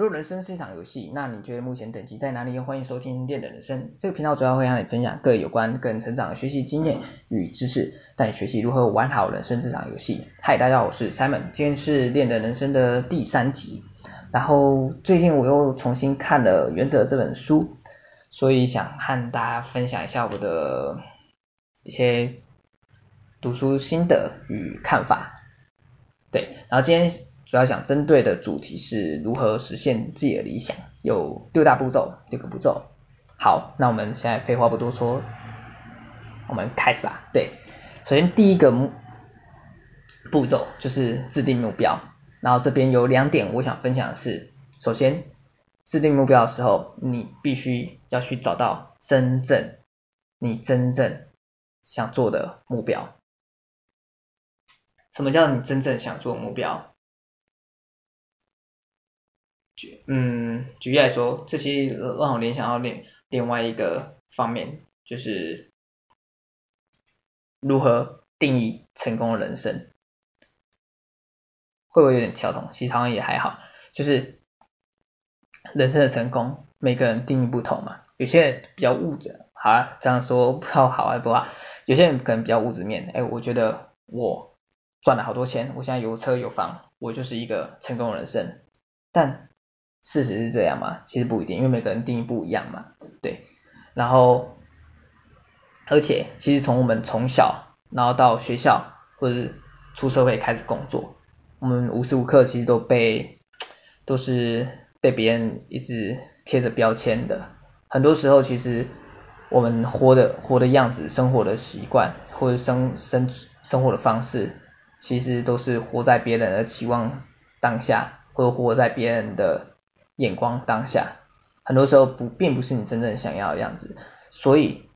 如果人生是一场游戏，那你觉得目前等级在哪里？欢迎收听练的人生这个频道，主要会让你分享各有关个人成长的学习经验与知识，带你学习如何玩好人生这场游戏。嗨，大家好，我是 Simon，今天是练的人生的第三集。然后最近我又重新看了《原则》这本书，所以想和大家分享一下我的一些读书心得与看法。对，然后今天。主要想针对的主题是如何实现自己的理想，有六大步骤，六个步骤。好，那我们现在废话不多说，我们开始吧。对，首先第一个步骤就是制定目标，然后这边有两点我想分享的是，首先制定目标的时候，你必须要去找到真正你真正想做的目标。什么叫你真正想做目标？嗯，举例来说，这些让我联想到另另外一个方面，就是如何定义成功的人生，会不会有点跳动？其实好像也还好，就是人生的成功，每个人定义不同嘛。有些人比较物质，好啊，这样说不知道好还不好。有些人可能比较物质面，哎，我觉得我赚了好多钱，我现在有车有房，我就是一个成功人生，但。事实是这样吗？其实不一定，因为每个人定义不一样嘛，对。然后，而且其实从我们从小，然后到学校或者是出社会开始工作，我们无时无刻其实都被都是被别人一直贴着标签的。很多时候，其实我们活的活的样子、生活的习惯或者生生生活的方式，其实都是活在别人的期望当下，或者活在别人的。眼光当下，很多时候不并不是你真正想要的样子，所以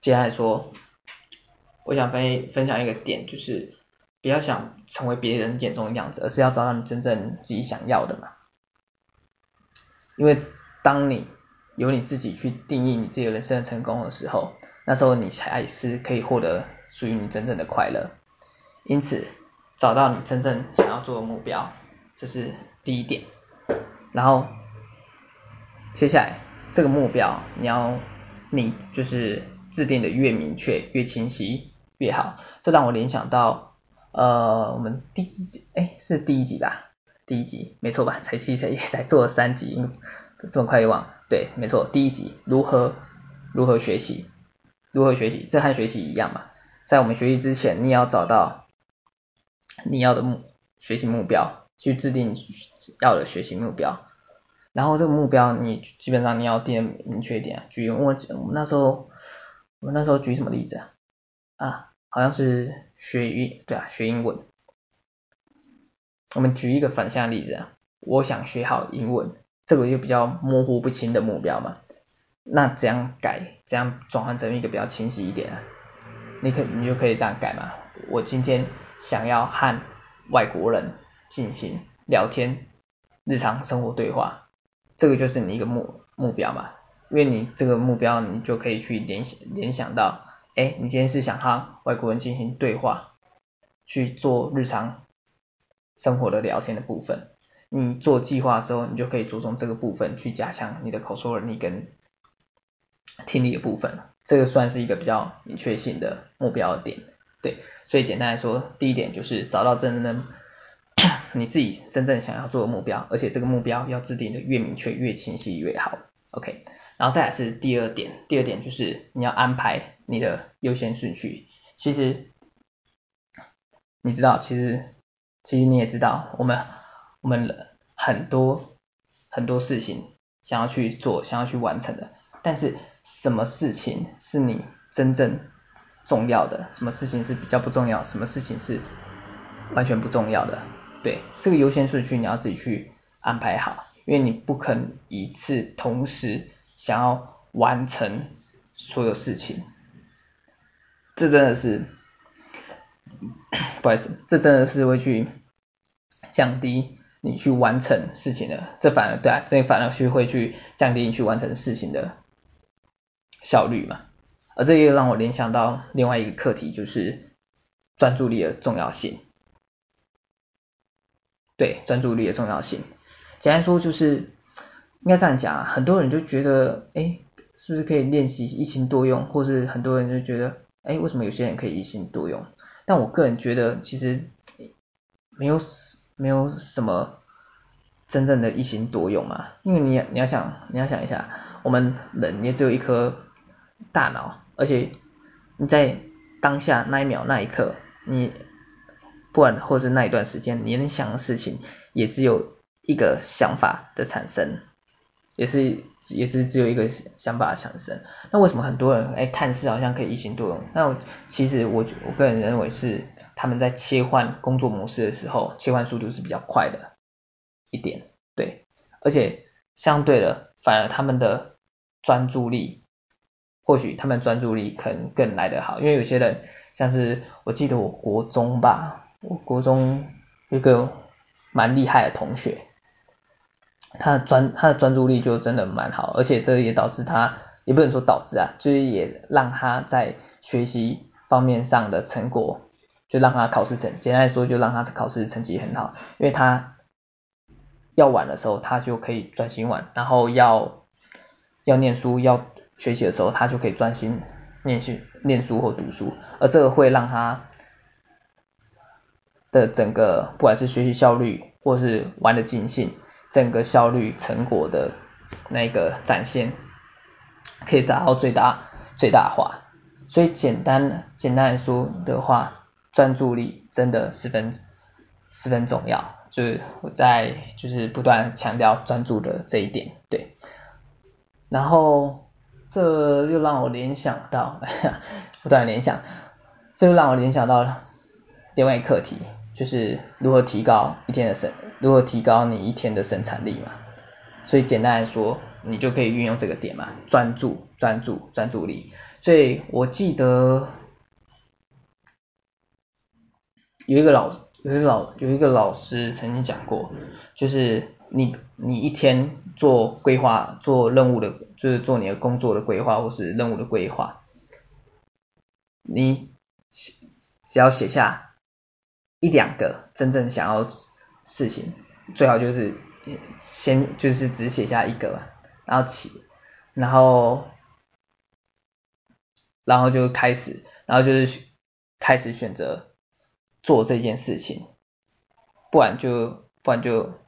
接下来说，我想分分享一个点，就是不要想成为别人眼中的样子，而是要找到你真正自己想要的嘛。因为当你由你自己去定义你自己的人生的成功的时候，那时候你才是可以获得属于你真正的快乐。因此，找到你真正想要做的目标，这是第一点。然后，接下来这个目标你要你就是制定的越明确越清晰越好。这让我联想到呃我们第一集哎是第一集吧？第一集没错吧？才其实也才做了三集，这么快就忘了？对，没错，第一集如何如何学习？如何学习？这和学习一样嘛。在我们学习之前，你要找到你要的目学习目标。去制定要的学习目标，然后这个目标你基本上你要定明确一点。举我我那时候我那时候举什么例子啊？啊，好像是学英对啊，学英文。我们举一个反向例子啊，我想学好英文，这个就比较模糊不清的目标嘛。那怎样改？怎样转换成一个比较清晰一点啊？你可你就可以这样改嘛。我今天想要和外国人。进行聊天、日常生活对话，这个就是你一个目目标嘛。因为你这个目标，你就可以去联想联想到，哎，你今天是想和外国人进行对话，去做日常生活的聊天的部分。你做计划的时候，你就可以着重这个部分去加强你的口说能力跟听力的部分。这个算是一个比较明确性的目标点。对，所以简单来说，第一点就是找到真正的。你自己真正想要做的目标，而且这个目标要制定的越明确、越清晰越好。OK，然后再来是第二点，第二点就是你要安排你的优先顺序。其实你知道，其实其实你也知道，我们我们很多很多事情想要去做、想要去完成的，但是什么事情是你真正重要的？什么事情是比较不重要？什么事情是完全不重要的？对，这个优先顺序你要自己去安排好，因为你不可能一次同时想要完成所有事情，这真的是，不好意思，这真的是会去降低你去完成事情的，这反而对啊，这反而是会去降低你去完成事情的效率嘛，而这也让我联想到另外一个课题，就是专注力的重要性。对专注力的重要性，简单说就是应该这样讲啊，很多人就觉得，哎，是不是可以练习一心多用，或是很多人就觉得，哎，为什么有些人可以一心多用？但我个人觉得，其实没有没有什么真正的一心多用嘛，因为你你要想你要想一下，我们人也只有一颗大脑，而且你在当下那一秒那一刻，你不管或者是那一段时间，你能想的事情也只有一个想法的产生，也是也是只有一个想法的产生。那为什么很多人哎看似好像可以一心多用？那其实我我个人认为是他们在切换工作模式的时候，切换速度是比较快的一点，对，而且相对的，反而他们的专注力。或许他们专注力可能更来得好，因为有些人像是我记得我国中吧，我国中一个蛮厉害的同学，他的专他的专注力就真的蛮好，而且这也导致他也不能说导致啊，就是也让他在学习方面上的成果，就让他考试成简单来说就让他考试成绩很好，因为他要玩的时候他就可以专心玩，然后要要念书要。学习的时候，他就可以专心念书、念书或读书，而这个会让他的整个不管是学习效率或是玩的尽兴，整个效率成果的那个展现，可以达到最大最大化。所以简单简单来说的话，专注力真的十分十分重要，就是我在就是不断强调专注的这一点，对，然后。这又让我联想到，不断联想，这又让我联想到另外一课题，就是如何提高一天的生，如何提高你一天的生产力嘛。所以简单来说，你就可以运用这个点嘛，专注、专注、专注力。所以我记得有一个老，有一个老，有一个老师曾经讲过，就是。你你一天做规划，做任务的，就是做你的工作的规划或是任务的规划，你只要写下一两个真正想要事情，最好就是先就是只写下一个，然后起，然后然后就开始，然后就是开始选择做这件事情，不然就不然就。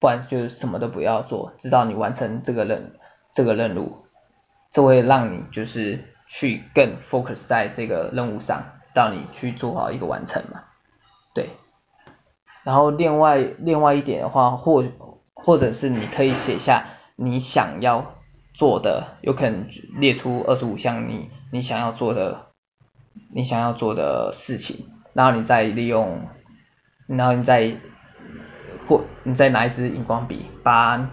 不然就什么都不要做，直到你完成这个任这个任务，这会让你就是去更 focus 在这个任务上，直到你去做好一个完成嘛。对。然后另外另外一点的话，或或者是你可以写下你想要做的，有可能列出二十五项你你想要做的你想要做的事情，然后你再利用，然后你再。或你再拿一支荧光笔，把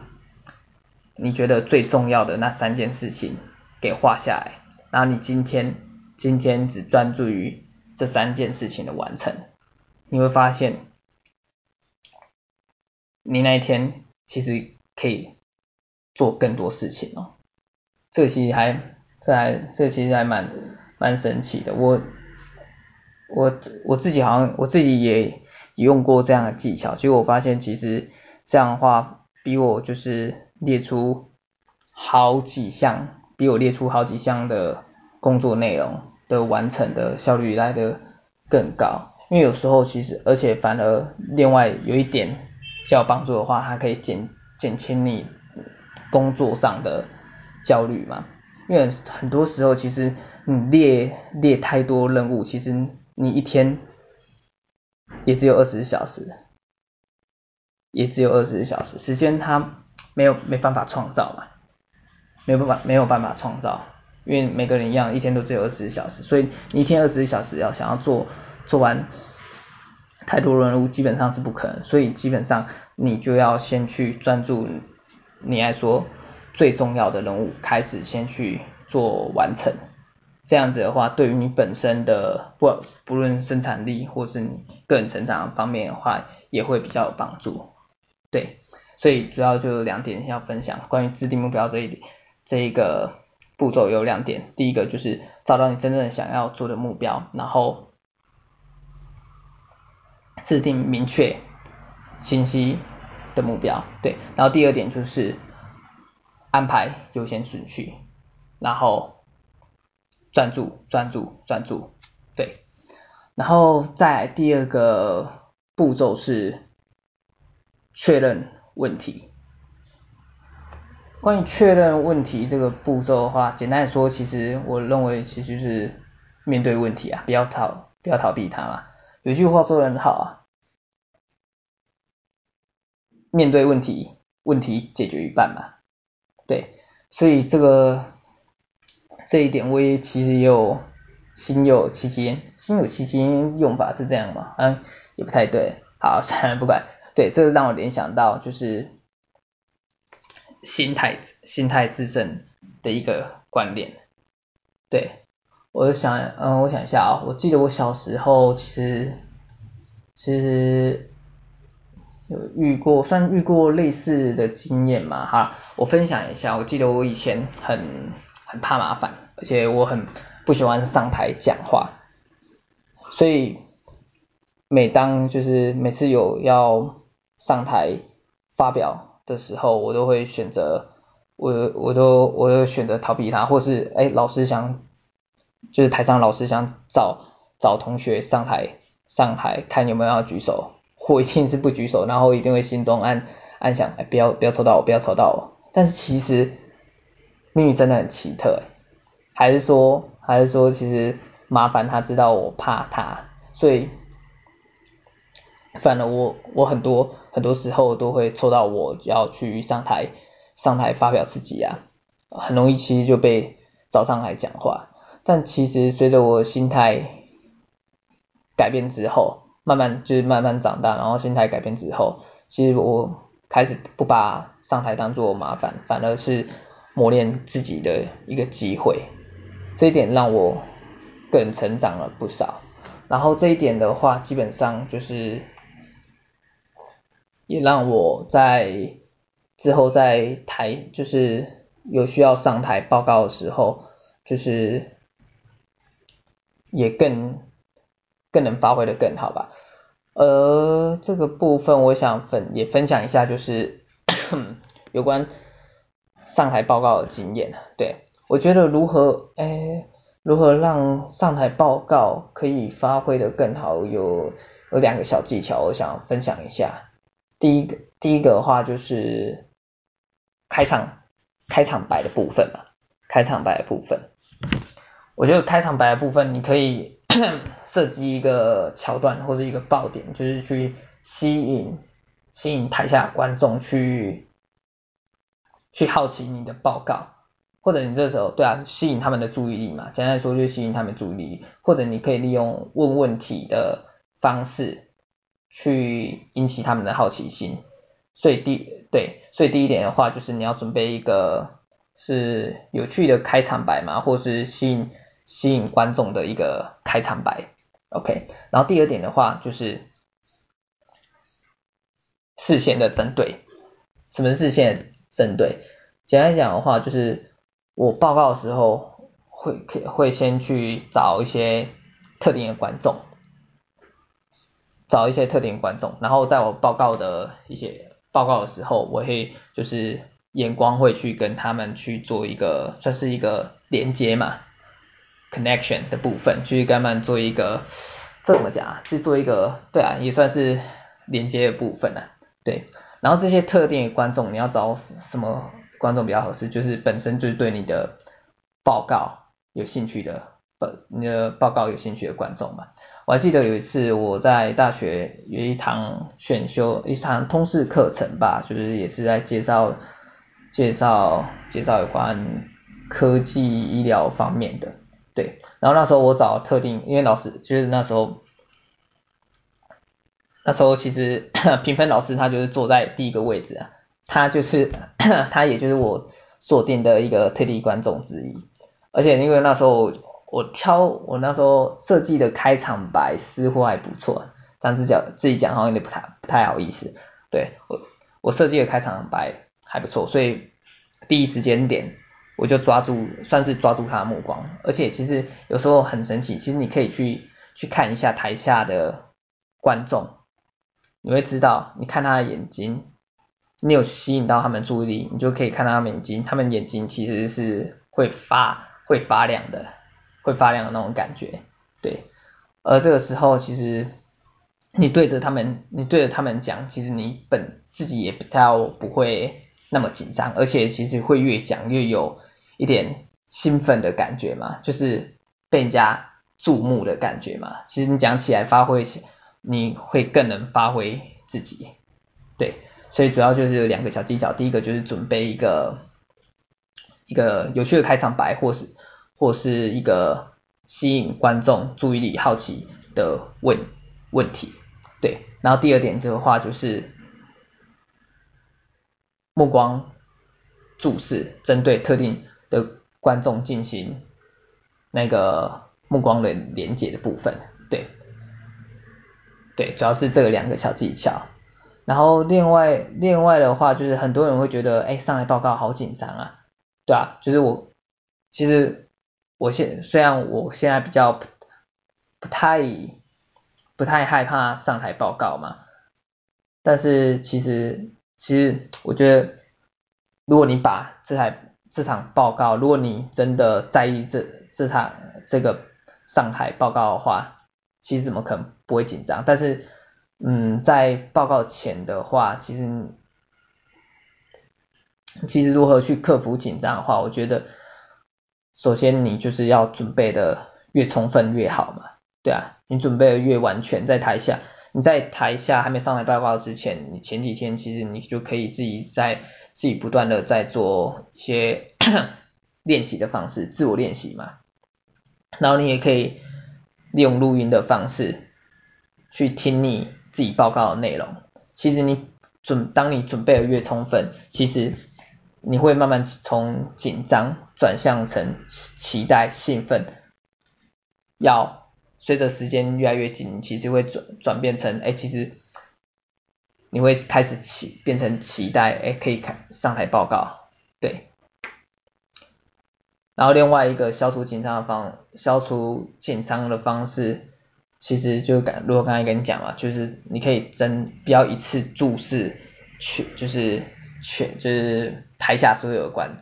你觉得最重要的那三件事情给画下来，然后你今天今天只专注于这三件事情的完成，你会发现，你那一天其实可以做更多事情哦。这其实还这还这其实还蛮蛮神奇的，我我我自己好像我自己也。用过这样的技巧，结果我发现其实这样的话，比我就是列出好几项，比我列出好几项的工作内容的完成的效率来的更高。因为有时候其实，而且反而另外有一点比较帮助的话，它可以减减轻你工作上的焦虑嘛。因为很多时候其实你列列太多任务，其实你一天。也只有二十小时，也只有二十小时，时间它没有没办法创造嘛，没有办法没有办法创造，因为每个人一样，一天都只有二十小时，所以你一天二十小时要想要做做完太多任务，基本上是不可能，所以基本上你就要先去专注你来说最重要的任务，开始先去做完成。这样子的话，对于你本身的不不论生产力或是你个人成长方面的话，也会比较有帮助。对，所以主要就两点要分享，关于制定目标这一点，这一个步骤有两点，第一个就是找到你真正想要做的目标，然后制定明确、清晰、的目标，对。然后第二点就是安排优先顺序，然后专注专注专注，对。然后再第二个步骤是确认问题。关于确认问题这个步骤的话，简单说，其实我认为其实是面对问题啊，不要逃不要逃避它嘛。有句话说的很好啊，面对问题，问题解决一半嘛。对，所以这个这一点我也其实也有。心有戚戚，心有戚戚用法是这样吗？嗯，也不太对。好，算了，不管。对，这个让我联想到就是心态，心态自胜的一个观念。对，我想，嗯，我想一下啊，我记得我小时候其实其实有遇过，算遇过类似的经验嘛，哈。我分享一下，我记得我以前很很怕麻烦，而且我很。不喜欢上台讲话，所以每当就是每次有要上台发表的时候，我都会选择我我都我都选择逃避他，或是哎老师想就是台上老师想找找同学上台上台看有没有要举手，我一定是不举手，然后一定会心中暗暗想哎不要不要抽到我不要抽到我，但是其实命运真的很奇特，还是说？还是说，其实麻烦他知道我怕他，所以反而我我很多很多时候都会抽到我要去上台上台发表自己啊，很容易其实就被找上来讲话。但其实随着我心态改变之后，慢慢就是慢慢长大，然后心态改变之后，其实我开始不把上台当作麻烦，反而是磨练自己的一个机会。这一点让我更成长了不少，然后这一点的话，基本上就是也让我在之后在台就是有需要上台报告的时候，就是也更更能发挥得更好吧。呃，这个部分我想分也分享一下，就是 有关上台报告的经验，对。我觉得如何诶，如何让上台报告可以发挥得更好，有有两个小技巧，我想分享一下。第一个，第一个的话就是开场开场白的部分嘛，开场白的部分。我觉得开场白的部分，你可以 设计一个桥段或者一个爆点，就是去吸引吸引台下观众去去好奇你的报告。或者你这时候对啊，吸引他们的注意力嘛，简单来说就吸引他们注意力，或者你可以利用问问题的方式去引起他们的好奇心。所以第对，所以第一点的话就是你要准备一个是有趣的开场白嘛，或是吸引吸引观众的一个开场白，OK。然后第二点的话就是视线的针对，什么是视线针对？简单讲的话就是。我报告的时候会会先去找一些特定的观众，找一些特定观众，然后在我报告的一些报告的时候，我会就是眼光会去跟他们去做一个算是一个连接嘛，connection 的部分，去跟他们做一个这怎么讲啊？去做一个对啊，也算是连接的部分啊，对。然后这些特定的观众，你要找什么？观众比较合适，就是本身就是对你的报告有兴趣的，呃，你的报告有兴趣的观众嘛。我还记得有一次我在大学有一堂选修，一堂通识课程吧，就是也是在介绍介绍介绍有关科技医疗方面的，对。然后那时候我找特定，因为老师就是那时候那时候其实 评分老师他就是坐在第一个位置啊。他就是 他，也就是我锁定的一个特定观众之一。而且因为那时候我挑我那时候设计的开场白似乎还不错，但是讲自己讲好像有点不太不太好意思。对，我我设计的开场白还不错，所以第一时间点我就抓住，算是抓住他的目光。而且其实有时候很神奇，其实你可以去去看一下台下的观众，你会知道，你看他的眼睛。你有吸引到他们注意力，你就可以看到他们眼睛，他们眼睛其实是会发会发亮的，会发亮的那种感觉，对。而这个时候，其实你对着他们，你对着他们讲，其实你本自己也比较不会那么紧张，而且其实会越讲越有一点兴奋的感觉嘛，就是被人家注目的感觉嘛。其实你讲起来发挥，你会更能发挥自己，对。所以主要就是有两个小技巧，第一个就是准备一个一个有趣的开场白，或是或是一个吸引观众注意力、好奇的问问题，对。然后第二点的话就是目光注视，针对特定的观众进行那个目光的连接的部分，对。对，主要是这个两个小技巧。然后另外另外的话就是很多人会觉得，哎，上台报告好紧张啊，对啊，就是我其实我现虽然我现在比较不，不太不太害怕上台报告嘛，但是其实其实我觉得，如果你把这台这场报告，如果你真的在意这这场这个上海报告的话，其实怎么可能不会紧张？但是。嗯，在报告前的话，其实其实如何去克服紧张的话，我觉得首先你就是要准备的越充分越好嘛，对啊，你准备的越完全，在台下你在台下还没上台报告之前，你前几天其实你就可以自己在自己不断的在做一些 练习的方式，自我练习嘛，然后你也可以利用录音的方式去听你。自己报告的内容，其实你准当你准备的越充分，其实你会慢慢从紧张转向成期待、兴奋，要随着时间越来越紧，其实会转转变成，哎，其实你会开始期变成期待，哎，可以看上台报告，对。然后另外一个消除紧张的方，消除紧张的方式。其实就刚，如果刚才跟你讲嘛，就是你可以真不要一次注视全，就是全就是台下所有的观，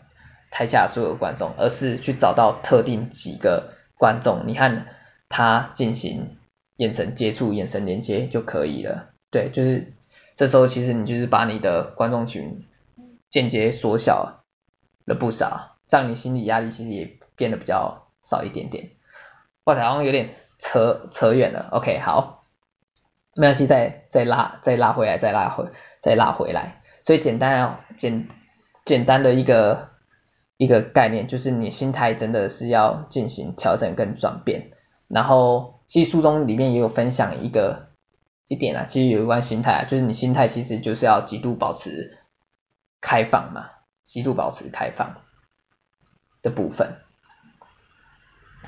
台下所有的观众，而是去找到特定几个观众，你和他进行眼神接触、眼神连接就可以了。对，就是这时候其实你就是把你的观众群间接缩小了不少，这样你心理压力其实也变得比较少一点点。哇塞，好像有点。扯扯远了，OK，好，没关系，再再拉再拉回来，再拉回再拉回来。所以简单简简单的一个一个概念，就是你心态真的是要进行调整跟转变。然后，其实书中里面也有分享一个一点啊，其实有关心态啊，就是你心态其实就是要极度保持开放嘛，极度保持开放的部分。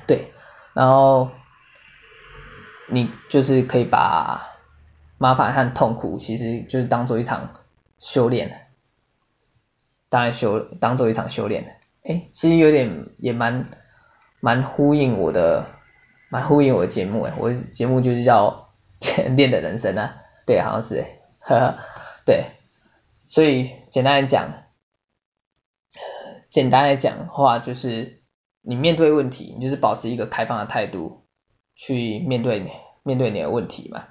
对，然后。你就是可以把麻烦和痛苦，其实就是当做一场修炼，当然修当做一场修炼。哎，其实有点也蛮蛮呼应我的，蛮呼应我的节目哎，我的节目就是叫练的人生啊，对，好像是，呵呵，对，所以简单来讲，简单来讲的话就是你面对问题，你就是保持一个开放的态度。去面对你面对你的问题嘛，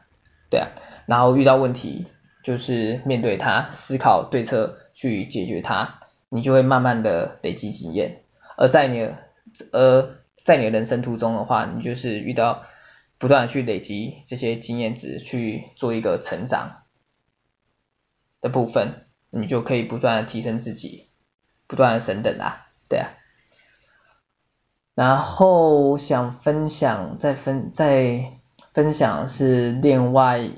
对啊，然后遇到问题就是面对它，思考对策去解决它，你就会慢慢的累积经验。而在你的而在你的人生途中的话，你就是遇到不断去累积这些经验值，去做一个成长的部分，你就可以不断的提升自己，不断的升等啊，对啊。然后想分享，再分再分享是另外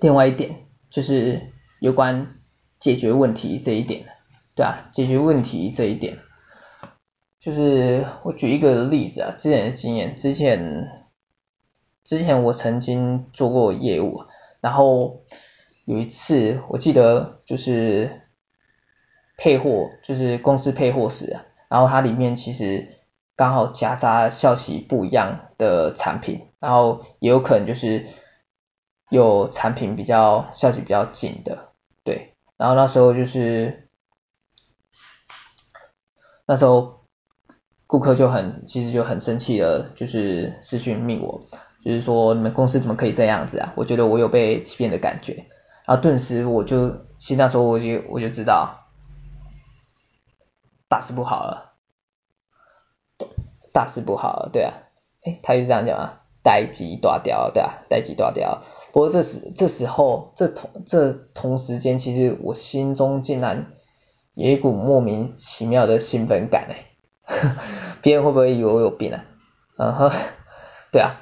另外一点，就是有关解决问题这一点，对啊，解决问题这一点，就是我举一个例子啊，之前的经验，之前之前我曾经做过业务，然后有一次我记得就是配货，就是公司配货时。然后它里面其实刚好夹杂效期不一样的产品，然后也有可能就是有产品比较效期比较紧的，对，然后那时候就是那时候顾客就很其实就很生气了，就是私讯密我，就是说你们公司怎么可以这样子啊？我觉得我有被欺骗的感觉，然后顿时我就其实那时候我就我就知道大事不好了，大事不好了，对啊，诶，他就这样讲啊，代志大条，对啊，代志大掉。不过这时这时候这同这同时间，其实我心中竟然有一股莫名其妙的兴奋感哎，别人会不会以为我有病啊？嗯哼，对啊。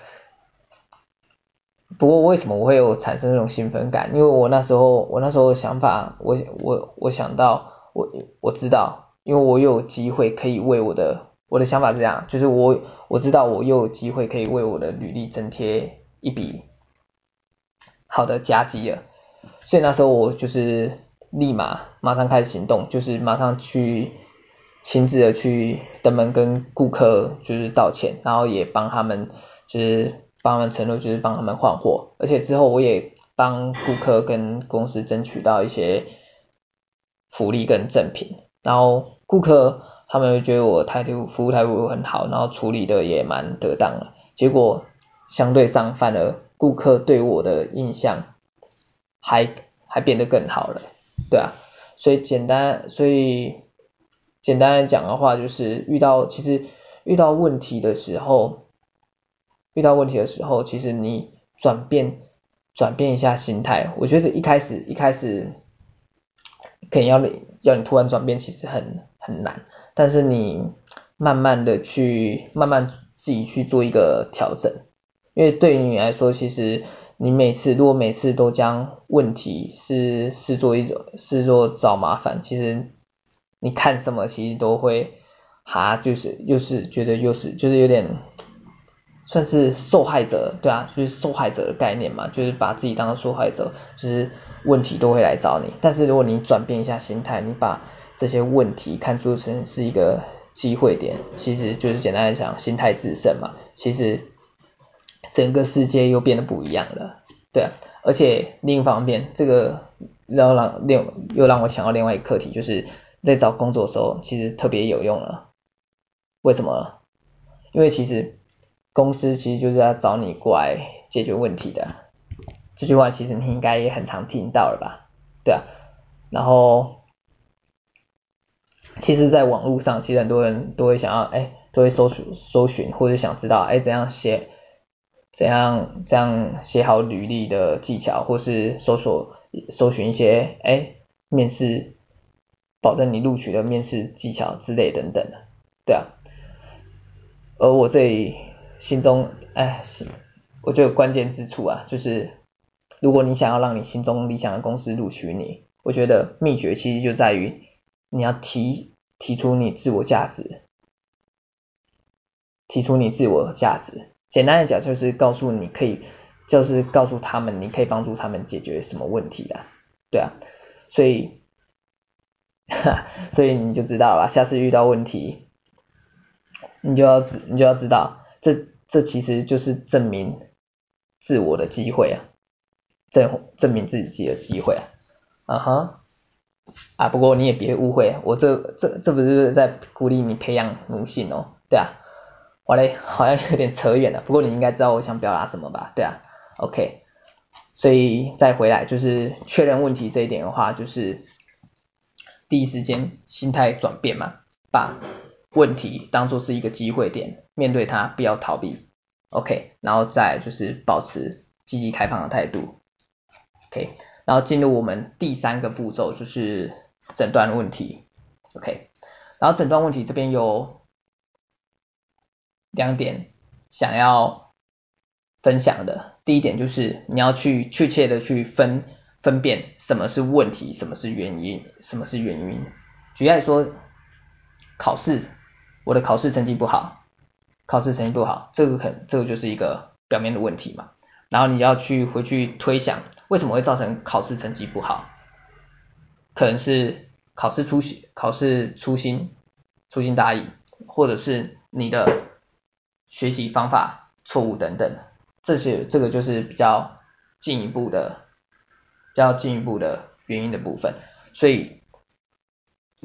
不过为什么我会有产生这种兴奋感？因为我那时候我那时候想法，我我我想到我我知道，因为我有机会可以为我的我的想法是这样，就是我我知道我又有机会可以为我的履历增添一笔。好的，加急了，所以那时候我就是立马马上开始行动，就是马上去亲自的去登门跟顾客就是道歉，然后也帮他们就是帮他们承诺就是帮他们换货，而且之后我也帮顾客跟公司争取到一些福利跟赠品，然后顾客他们觉得我态度服务态度很好，然后处理的也蛮得当的，结果相对上反而。顾客对我的印象还还变得更好了，对啊，所以简单所以简单来讲的话，就是遇到其实遇到问题的时候，遇到问题的时候，其实你转变转变一下心态，我觉得一开始一开始可能要你要你突然转变，其实很很难，但是你慢慢的去慢慢自己去做一个调整。因为对你来说，其实你每次如果每次都将问题是视作一种视作找麻烦，其实你看什么其实都会哈，就是又是觉得又是就是有点算是受害者，对啊，就是受害者的概念嘛，就是把自己当成受害者，就是问题都会来找你。但是如果你转变一下心态，你把这些问题看作成是一个机会点，其实就是简单来讲，心态致胜嘛，其实。整个世界又变得不一样了，对啊，而且另一方面，这个然后让另又让我想到另外一个课题，就是在找工作的时候，其实特别有用了。为什么？因为其实公司其实就是要找你过来解决问题的。这句话其实你应该也很常听到了吧？对啊，然后其实，在网络上，其实很多人都会想要，哎，都会搜索搜寻，或者想知道，哎，怎样写。怎样这样写好履历的技巧，或是搜索搜寻一些哎面试，保证你录取的面试技巧之类等等的，对啊。而我这里心中哎，我觉得关键之处啊，就是如果你想要让你心中理想的公司录取你，我觉得秘诀其实就在于你要提提出你自我价值，提出你自我价值。简单的讲，就是告诉你可以，就是告诉他们，你可以帮助他们解决什么问题的，对啊，所以，所以你就知道了，下次遇到问题，你就要知，你就要知道，这这其实就是证明自我的机会啊，证证明自己的机会啊，啊哈，啊，不过你也别误会，我这这这不是在鼓励你培养奴性哦，对啊。好嘞，好像有点扯远了，不过你应该知道我想表达什么吧？对啊，OK，所以再回来就是确认问题这一点的话，就是第一时间心态转变嘛，把问题当作是一个机会点，面对它，不要逃避，OK，然后再就是保持积极开放的态度，OK，然后进入我们第三个步骤就是诊断问题，OK，然后诊断问题这边有。两点想要分享的，第一点就是你要去确切的去分分辨什么是问题，什么是原因，什么是原因。举例来说，考试，我的考试成绩不好，考试成绩不好，这个可能这个就是一个表面的问题嘛。然后你要去回去推想，为什么会造成考试成绩不好？可能是考试粗心，考试粗心，粗心大意，或者是你的。学习方法错误等等，这些这个就是比较进一步的，要进一步的原因的部分。所以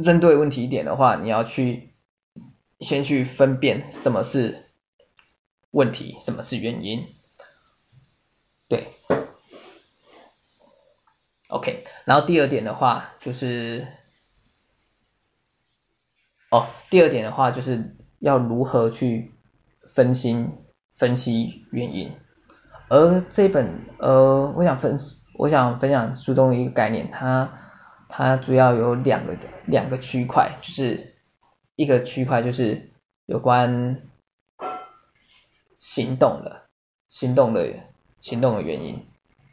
针对问题点的话，你要去先去分辨什么是问题，什么是原因。对，OK。然后第二点的话就是，哦，第二点的话就是要如何去分析分析原因。而这本呃，我想分我想分享书中一个概念，它它主要有两个两个区块，就是一个区块就是有关行动的行动的行动的原因，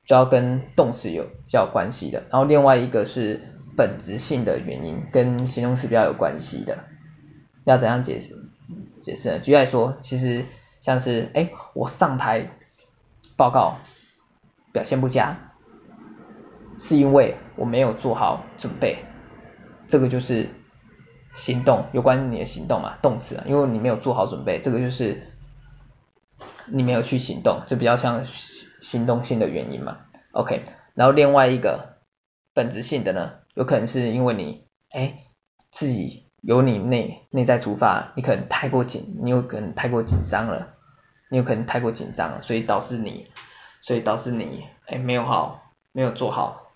就要跟动词有比较有关系的，然后另外一个是本质性的原因，跟形容词比较有关系的，要怎样解释解释呢？举例来说，其实像是哎，我上台。报告表现不佳，是因为我没有做好准备，这个就是行动，有关你的行动嘛，动词啊，因为你没有做好准备，这个就是你没有去行动，就比较像行动性的原因嘛。OK，然后另外一个本质性的呢，有可能是因为你哎自己由你内内在出发，你可能太过紧，你有可能太过紧张了。你有可能太过紧张了，所以导致你，所以导致你，哎，没有好，没有做好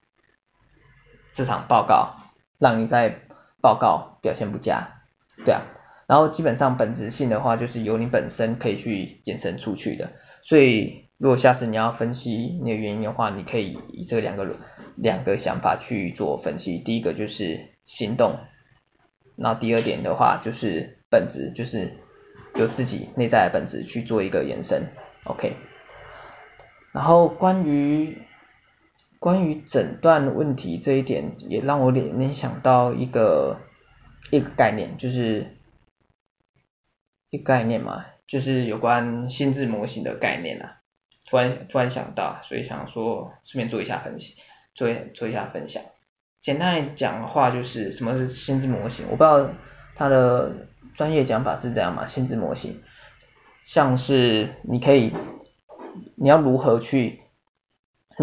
这场报告，让你在报告表现不佳，对啊。然后基本上本质性的话，就是由你本身可以去延伸出去的。所以如果下次你要分析你的原因的话，你可以以这两个两个想法去做分析。第一个就是行动，然后第二点的话就是本质，就是。由自己内在的本质去做一个延伸，OK。然后关于关于诊断问题这一点，也让我联联想到一个一个概念，就是一个概念嘛，就是有关心智模型的概念啊。突然突然想到，所以想说顺便做一下分析，做一做一下分享。简单来讲的话，就是什么是心智模型？我不知道它的。专业讲法是这样嘛？心智模型，像是你可以，你要如何去，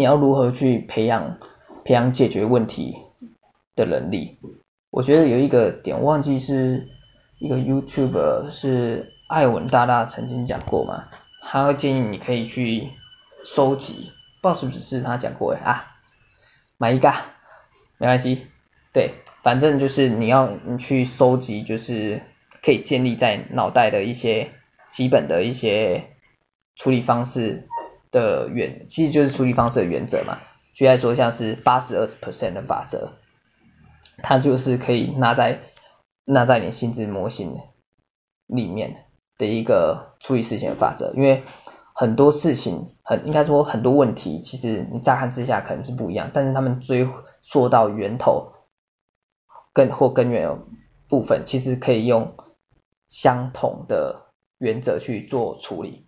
你要如何去培养培养解决问题的能力？我觉得有一个点，忘记是一个 YouTube 是艾文大大曾经讲过嘛，他会建议你可以去收集，不知道是不是他讲过诶啊，买一个没关系，对，反正就是你要你去收集就是。可以建立在脑袋的一些基本的一些处理方式的原，其实就是处理方式的原则嘛。举例来说，像是八十二十 percent 的法则，它就是可以纳在纳在你心智模型里面的一个处理事情的法则。因为很多事情，很应该说很多问题，其实你乍看之下可能是不一样，但是他们追溯到源头根或根源部分，其实可以用。相同的原则去做处理，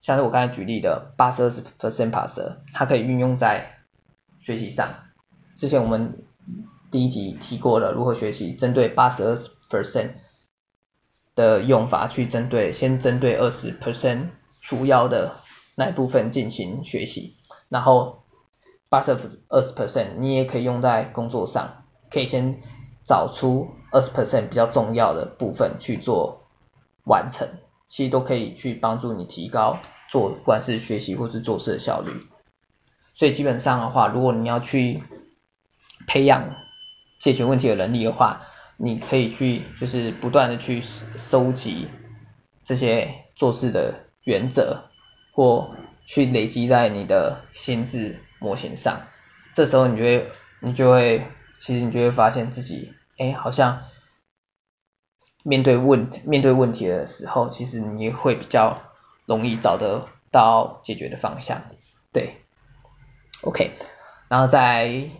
像是我刚才举例的八十二十 percent 法则，它可以运用在学习上。之前我们第一集提过了如何学习，针对八十二 percent 的用法去针对，先针对二十 percent 主要的那一部分进行学习，然后八十二十 percent 你也可以用在工作上，可以先找出。二十 percent 比较重要的部分去做完成，其实都可以去帮助你提高做不管是学习或是做事的效率。所以基本上的话，如果你要去培养解决问题的能力的话，你可以去就是不断的去收集这些做事的原则，或去累积在你的心智模型上。这时候你就会你就会其实你就会发现自己。哎，好像面对问面对问题的时候，其实你会比较容易找得到解决的方向，对，OK，然后在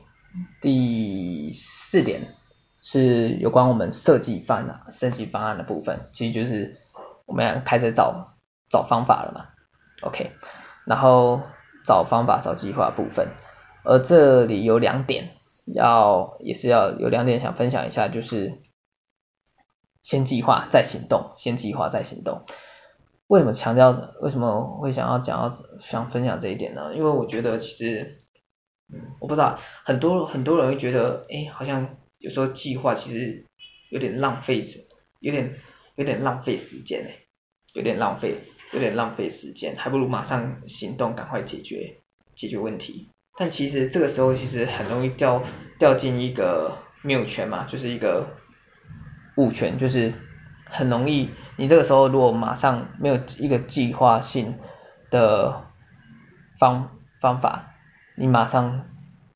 第四点是有关我们设计方案、设计方案的部分，其实就是我们要开始找找方法了嘛，OK，然后找方法、找计划部分，而这里有两点。要也是要有两点想分享一下，就是先计划再行动，先计划再行动。为什么强调？为什么会想要讲到想分享这一点呢？因为我觉得其实嗯我不知道，很多很多人会觉得，哎，好像有时候计划其实有点浪费，有点有点浪费时间哎，有点浪费，有点浪费时间，还不如马上行动，赶快解决解决问题。但其实这个时候其实很容易掉掉进一个谬圈嘛，就是一个物权，就是很容易，你这个时候如果马上没有一个计划性的方方法，你马上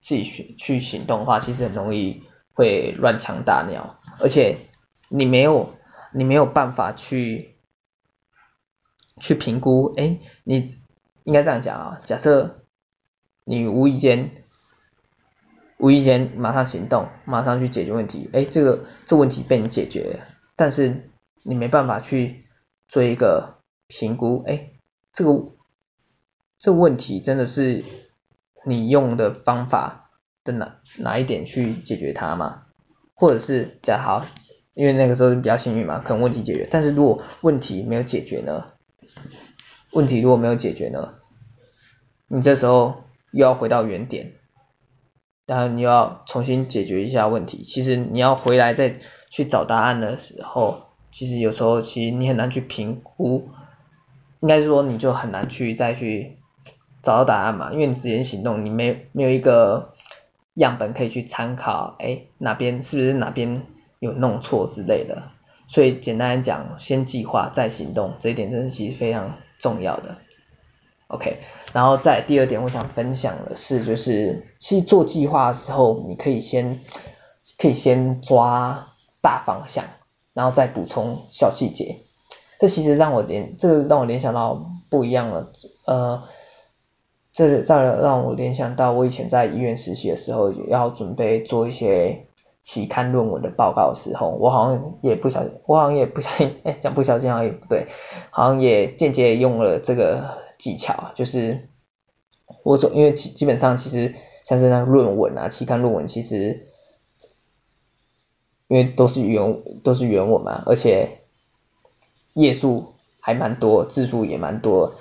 自己去去行动的话，其实很容易会乱枪打鸟，而且你没有你没有办法去去评估，哎，你应该这样讲啊，假设。你无意间，无意间马上行动，马上去解决问题，哎，这个这问题被你解决了，但是你没办法去做一个评估，哎，这个这个问题真的是你用的方法的哪哪一点去解决它吗？或者是假好，因为那个时候比较幸运嘛，可能问题解决，但是如果问题没有解决呢？问题如果没有解决呢？你这时候。又要回到原点，然后你要重新解决一下问题。其实你要回来再去找答案的时候，其实有时候其实你很难去评估，应该是说你就很难去再去找到答案嘛，因为你直接行动，你没没有一个样本可以去参考，哎，哪边是不是哪边有弄错之类的。所以简单讲，先计划再行动，这一点真的是其实非常重要的。OK，然后在第二点，我想分享的是，就是其实做计划的时候，你可以先可以先抓大方向，然后再补充小细节。这其实让我联这个让我联想到不一样了，呃，这再让我联想到我以前在医院实习的时候，要准备做一些期刊论文的报告的时候，我好像也不小心，我好像也不小心，哎，讲不小心好像也不对，好像也间接用了这个。技巧啊就是我所，因为基基本上其实像是那论文啊，期刊论文其实因为都是原都是原文嘛，而且页数还蛮多，字数也蛮多，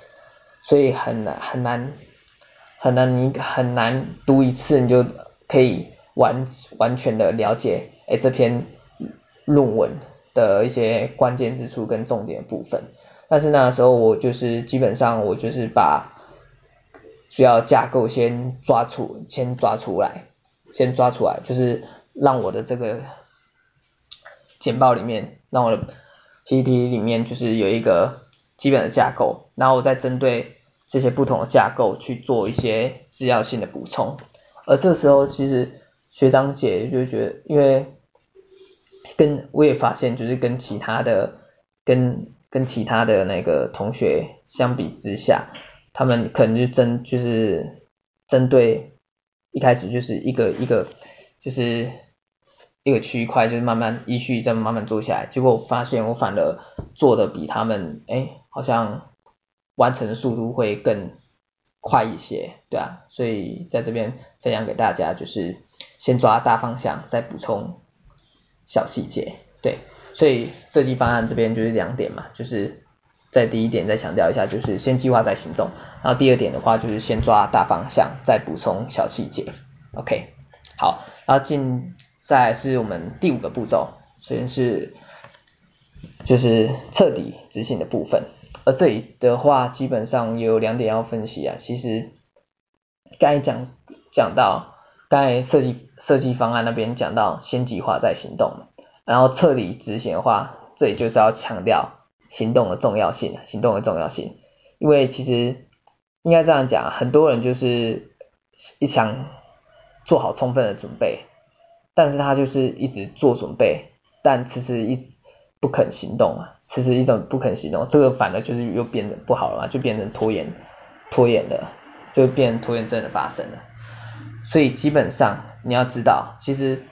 所以很难很难很难你很难读一次你就可以完完全的了解，哎，这篇论文的一些关键之处跟重点部分。但是那时候我就是基本上我就是把主要架构先抓出先抓出来，先抓出来，就是让我的这个简报里面，让我的 PPT 里面就是有一个基本的架构，然后我再针对这些不同的架构去做一些资料性的补充。而这时候其实学长姐就觉得，因为跟我也发现就是跟其他的跟跟其他的那个同学相比之下，他们可能就针就是针对一开始就是一个一个就是一个区块，就是慢慢依序这样慢慢做下来，结果我发现我反而做的比他们哎好像完成速度会更快一些，对啊，所以在这边分享给大家就是先抓大方向，再补充小细节，对。所以设计方案这边就是两点嘛，就是在第一点再强调一下，就是先计划再行动，然后第二点的话就是先抓大方向，再补充小细节。OK，好，然后进再是我们第五个步骤，首先是就是彻底执行的部分，而这里的话基本上有两点要分析啊，其实刚才讲讲到刚才设计设计方案那边讲到先计划再行动嘛。然后彻底执行的话，这里就是要强调行动的重要性，行动的重要性。因为其实应该这样讲，很多人就是一想做好充分的准备，但是他就是一直做准备，但其实一直不肯行动啊，其实一种不肯行动，这个反而就是又变得不好了嘛，就变成拖延，拖延的，就变成拖延症的发生了。所以基本上你要知道，其实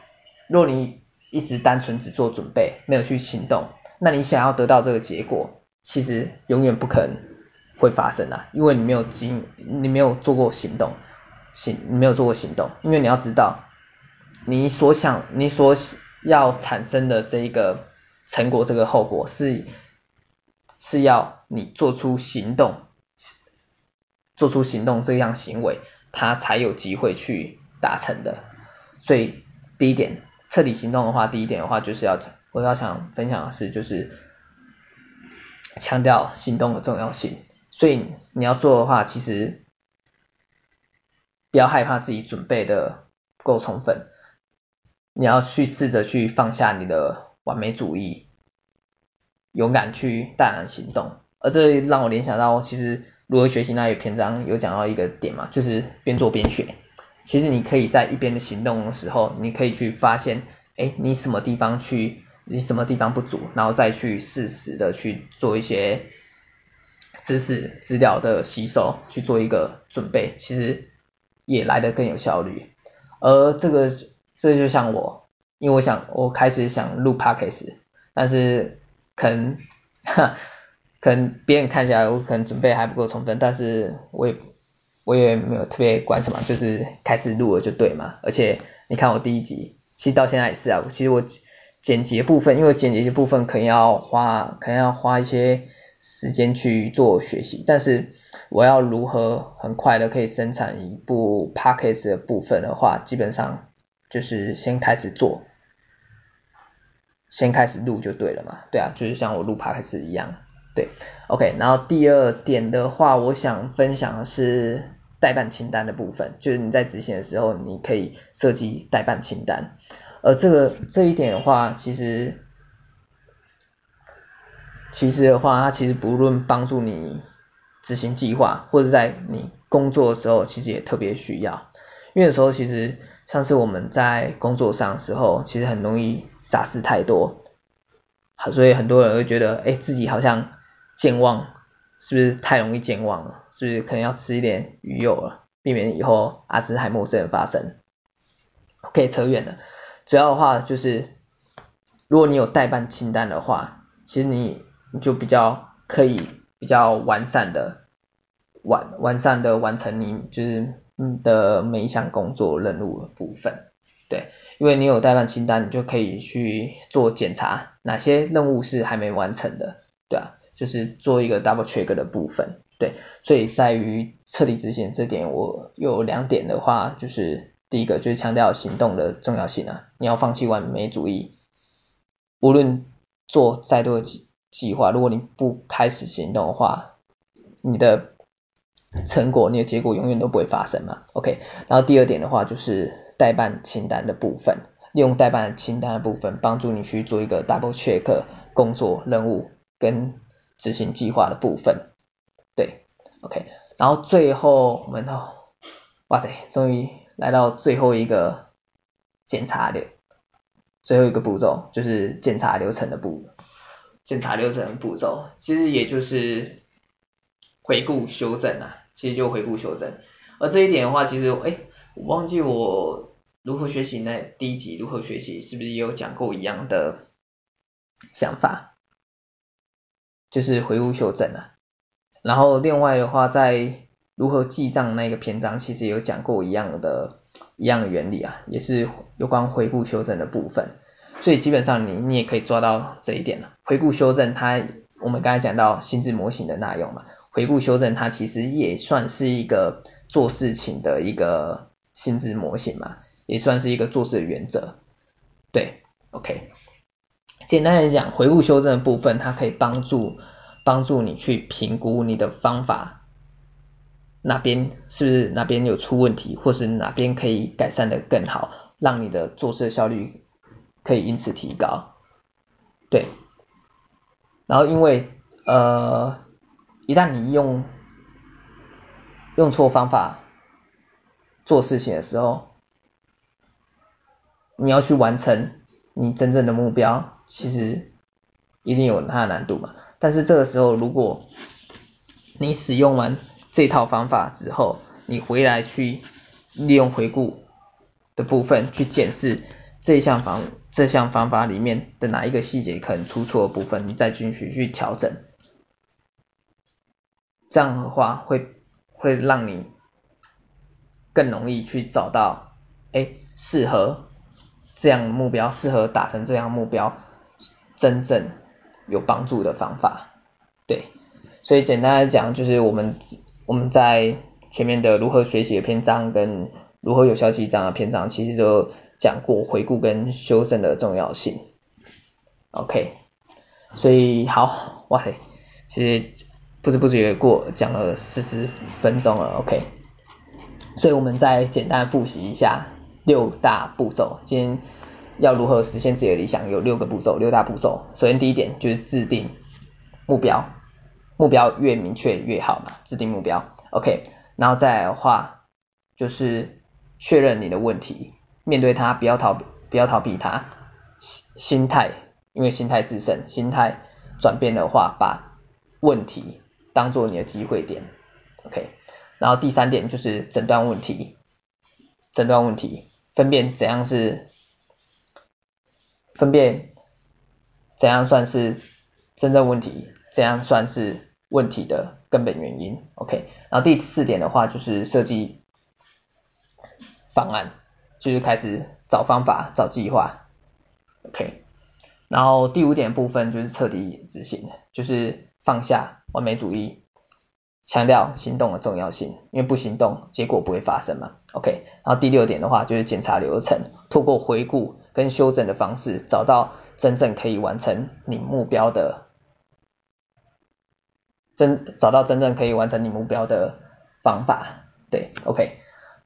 若你一直单纯只做准备，没有去行动，那你想要得到这个结果，其实永远不可能会发生啊，因为你没有经，你没有做过行动，行，你没有做过行动，因为你要知道，你所想，你所要产生的这一个成果，这个后果是是要你做出行动，做出行动这样行为，他才有机会去达成的。所以第一点，彻底行动的话，第一点的话就是要我要想分享的是，就是强调行动的重要性。所以你要做的话，其实不要害怕自己准备的不够充分，你要去试着去放下你的完美主义，勇敢去大胆行动。而这让我联想到，其实如何学习那一篇章有讲到一个点嘛，就是边做边学。其实你可以在一边的行动的时候，你可以去发现，哎，你什么地方去，你什么地方不足，然后再去适时的去做一些知识资料的吸收，去做一个准备，其实也来得更有效率。而这个这就像我，因为我想我开始想录 Podcast，但是可能。哈。可能别人看起来我可能准备还不够充分，但是我也我也没有特别管什么，就是开始录了就对嘛。而且你看我第一集，其实到现在也是啊。其实我剪辑部分，因为剪辑部分可能要花，可能要花一些时间去做学习。但是我要如何很快的可以生产一部 podcast 的部分的话，基本上就是先开始做，先开始录就对了嘛。对啊，就是像我录 podcast 一样。对，OK，然后第二点的话，我想分享的是代办清单的部分，就是你在执行的时候，你可以设计代办清单，而这个这一点的话，其实其实的话，它其实不论帮助你执行计划，或者在你工作的时候，其实也特别需要，因为有时候其实像是我们在工作上的时候，其实很容易杂事太多，所以很多人会觉得，哎，自己好像。健忘是不是太容易健忘了？是不是可能要吃一点鱼油了，避免以后阿兹海默症发生？OK，扯远了。主要的话就是，如果你有代办清单的话，其实你你就比较可以比较完善的完完善的完成你就是你的每一项工作任务的部分。对，因为你有代办清单，你就可以去做检查，哪些任务是还没完成的，对啊。就是做一个 double check 的部分，对，所以在于彻底执行这点，我有两点的话，就是第一个就是强调行动的重要性啊，你要放弃完美主义，无论做再多的计计划，如果你不开始行动的话，你的成果、你的结果永远都不会发生嘛，OK，然后第二点的话就是待办清单的部分，利用待办清单的部分帮助你去做一个 double check 工作任务跟。执行计划的部分，对，OK，然后最后我们哦，哇塞，终于来到最后一个检查流，最后一个步骤就是检查流程的步，检查流程的步骤，其实也就是回顾修正啊，其实就回顾修正，而这一点的话，其实哎，我忘记我如何学习那第一集如何学习，是不是也有讲过一样的想法？就是回顾修正啊，然后另外的话，在如何记账那个篇章，其实有讲过一样的，一样的原理啊，也是有关回顾修正的部分。所以基本上你你也可以抓到这一点了。回顾修正它，我们刚才讲到心智模型的那用嘛，回顾修正它其实也算是一个做事情的一个心智模型嘛，也算是一个做事的原则。对，OK。简单来讲，回顾修正的部分，它可以帮助帮助你去评估你的方法哪边是不是哪边有出问题，或是哪边可以改善得更好，让你的做事效率可以因此提高。对，然后因为呃，一旦你用用错方法做事情的时候，你要去完成你真正的目标。其实一定有它的难度嘛，但是这个时候，如果你使用完这套方法之后，你回来去利用回顾的部分去检视这项方这项方法里面的哪一个细节可能出错的部分，你再继续去调整，这样的话会会让你更容易去找到哎适合这样目标，适合达成这样目标。真正有帮助的方法，对，所以简单来讲，就是我们我们在前面的如何学习的篇章跟如何有效记账的篇章，其实都讲过回顾跟修正的重要性。OK，所以好，哇塞，其实不知不觉过讲了四十分钟了，OK。所以我们再简单复习一下六大步骤，今天要如何实现自己的理想，有六个步骤，六大步骤。首先第一点就是制定目标，目标越明确越好嘛，制定目标，OK。然后再来的话就是确认你的问题，面对它，不要逃，不要逃避它。心心态，因为心态制胜，心态转变的话，把问题当做你的机会点，OK。然后第三点就是诊断问题，诊断问题，分辨怎样是，分辨怎样算是真正问题，怎样算是问题的根本原因，OK。然后第四点的话就是设计方案，就是开始找方法、找计划，OK。然后第五点部分就是彻底执行，就是放下完美主义。强调行动的重要性，因为不行动，结果不会发生嘛。OK，然后第六点的话就是检查流程，透过回顾跟修正的方式，找到真正可以完成你目标的真，找到真正可以完成你目标的方法。对，OK，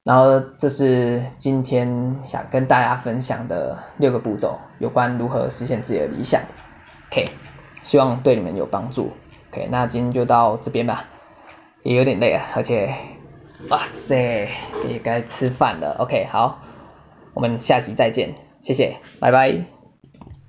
然后这是今天想跟大家分享的六个步骤，有关如何实现自己的理想。OK，希望对你们有帮助。OK，那今天就到这边吧。也有点累啊，而且，哇塞，也该吃饭了。OK，好，我们下期再见，谢谢，拜拜。